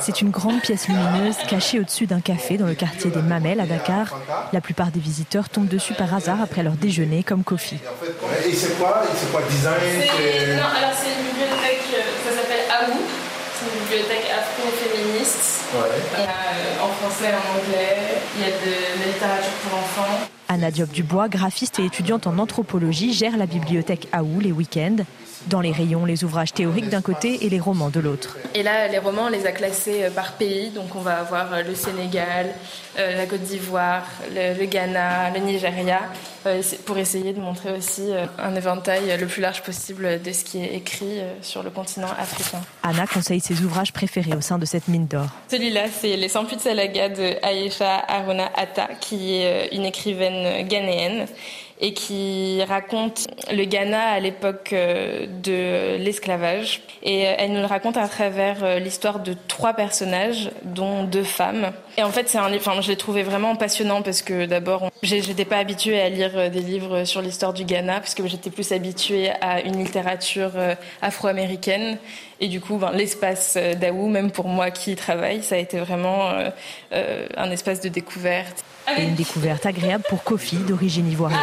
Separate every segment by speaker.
Speaker 1: C'est une grande pièce lumineuse cachée au-dessus d'un café dans le quartier des Mamelles à Dakar. La plupart des visiteurs tombent dessus par hasard après leur déjeuner comme Kofi.
Speaker 2: Et c'est quoi, c'est quoi design
Speaker 3: Non, alors c'est une bibliothèque, ça s'appelle AMU. C'est une bibliothèque afro-féministe.
Speaker 2: Ouais.
Speaker 3: Il y a euh, en français, en anglais, il y a de la littérature pour enfants.
Speaker 1: Anna Diop Dubois, graphiste et étudiante en anthropologie, gère la bibliothèque AOU les week-ends. Dans les rayons, les ouvrages théoriques d'un côté et les romans de l'autre.
Speaker 3: Et là, les romans, on les a classés euh, par pays. Donc, on va avoir euh, le Sénégal, euh, la Côte d'Ivoire, le, Ghana, le Nigeria, pour essayer de montrer aussi un éventail le plus large possible de ce qui est écrit sur le continent africain.
Speaker 1: Anna conseille ses ouvrages préférés au sein de cette mine d'or.
Speaker 3: Celui-là, c'est Les 100 de Salaga de Aïcha Aruna Atta, qui est une écrivaine ghanéenne et qui raconte le Ghana à l'époque euh, de l'esclavage. Et euh, elle nous le raconte à travers euh, l'histoire de trois personnages, dont deux femmes. Et en fait, c'est un livre, je l'ai trouvé vraiment passionnant parce que d'abord, j'étais pas habituée à lire des livres sur l'histoire du Ghana parce que j'étais plus habituée à une littérature afro-américaine. Et du coup, ben, l'espace d'Aou, même pour moi qui y travaille, ça a été vraiment un espace de découverte.
Speaker 1: Une découverte agréable pour Kofi, d'origine ivoirienne.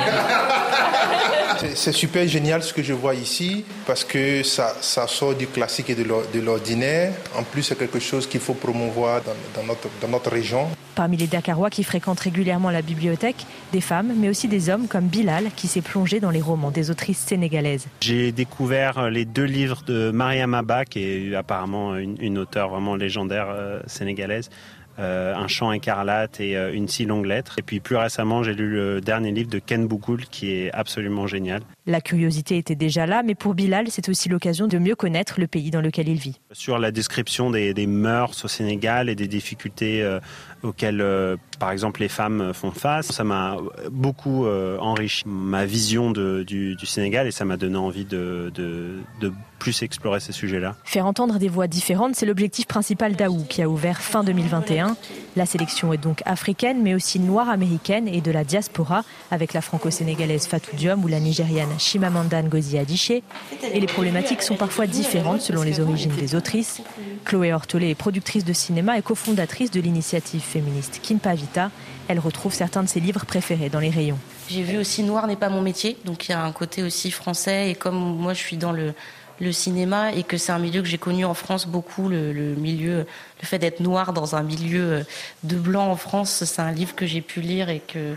Speaker 2: C'est- super génial ce que je vois ici parce que ça, ça sort du classique et de l'or- de l'ordinaire. En plus, c'est quelque chose qu'il faut promouvoir dans, dans notre, dans notre région.
Speaker 1: Parmi les Dakarois qui fréquentent régulièrement la bibliothèque, des femmes, mais aussi des hommes comme Bilal, qui s'est plongé dans les romans des autrices sénégalaises.
Speaker 4: J'ai découvert les deux livres de Mariam Abba, qui est apparemment une, une auteure vraiment légendaire euh, sénégalaise. Euh, un chant écarlate et euh, une si longue lettre. Et puis plus récemment, j'ai lu le dernier livre de Ken Boukoul qui est absolument génial.
Speaker 1: La curiosité était déjà là, mais pour Bilal, c'est aussi l'occasion de mieux connaître le pays dans lequel il vit.
Speaker 4: Sur la description des, des mœurs au Sénégal et des difficultés euh, auxquelles, par exemple, les femmes font face, ça m'a beaucoup enrichi ma vision de- du, du Sénégal et ça m'a donné envie de, de- de plus explorer ces sujets-là.
Speaker 1: Faire entendre des voix différentes, c'est l'objectif principal d'Aou, qui a ouvert fin 2021. La sélection est donc africaine, mais aussi noire américaine et de la diaspora, avec la franco-sénégalaise Fatou Diom ou la nigériane Chimamanda Ngozi Adichie. Et les problématiques sont parfois différentes selon les origines des autrices. Chloé Hortolé est productrice de cinéma et cofondatrice de l'initiative féministe Kimpa Vita. Elle retrouve certains de ses livres préférés dans les rayons.
Speaker 5: J'ai vu aussi Noir n'est pas mon métier, donc il y a un côté aussi français. Et comme moi je suis dans le, le cinéma et que c'est un milieu que j'ai connu en France beaucoup, le, le milieu, le fait d'être noir dans un milieu de blanc en France, c'est un livre que j'ai pu lire et que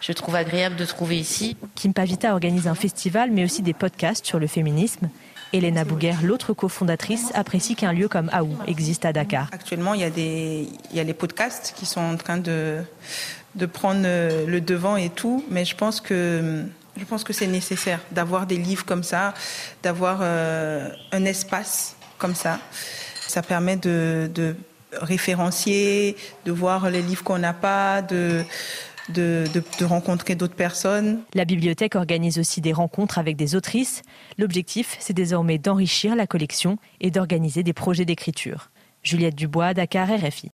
Speaker 5: je trouve agréable de trouver ici.
Speaker 1: Kimpa Vita organise un festival, mais aussi des podcasts sur le féminisme. Elena Bouguer, l'autre cofondatrice, apprécie qu'un lieu comme Aou existe à Dakar.
Speaker 6: Actuellement, il y, a des, il y a les podcasts qui sont en train de, de prendre euh, le devant et tout, mais je pense que, je pense que c'est nécessaire d'avoir des livres comme ça, d'avoir euh, un espace comme ça. Ça permet de, référencier, de voir les livres qu'on n'a pas, de, de rencontrer d'autres personnes.
Speaker 1: La bibliothèque organise aussi des rencontres avec des autrices. L'objectif, c'est désormais d'enrichir la collection et d'organiser des projets d'écriture. Juliette Dubois, Dakar, RFI.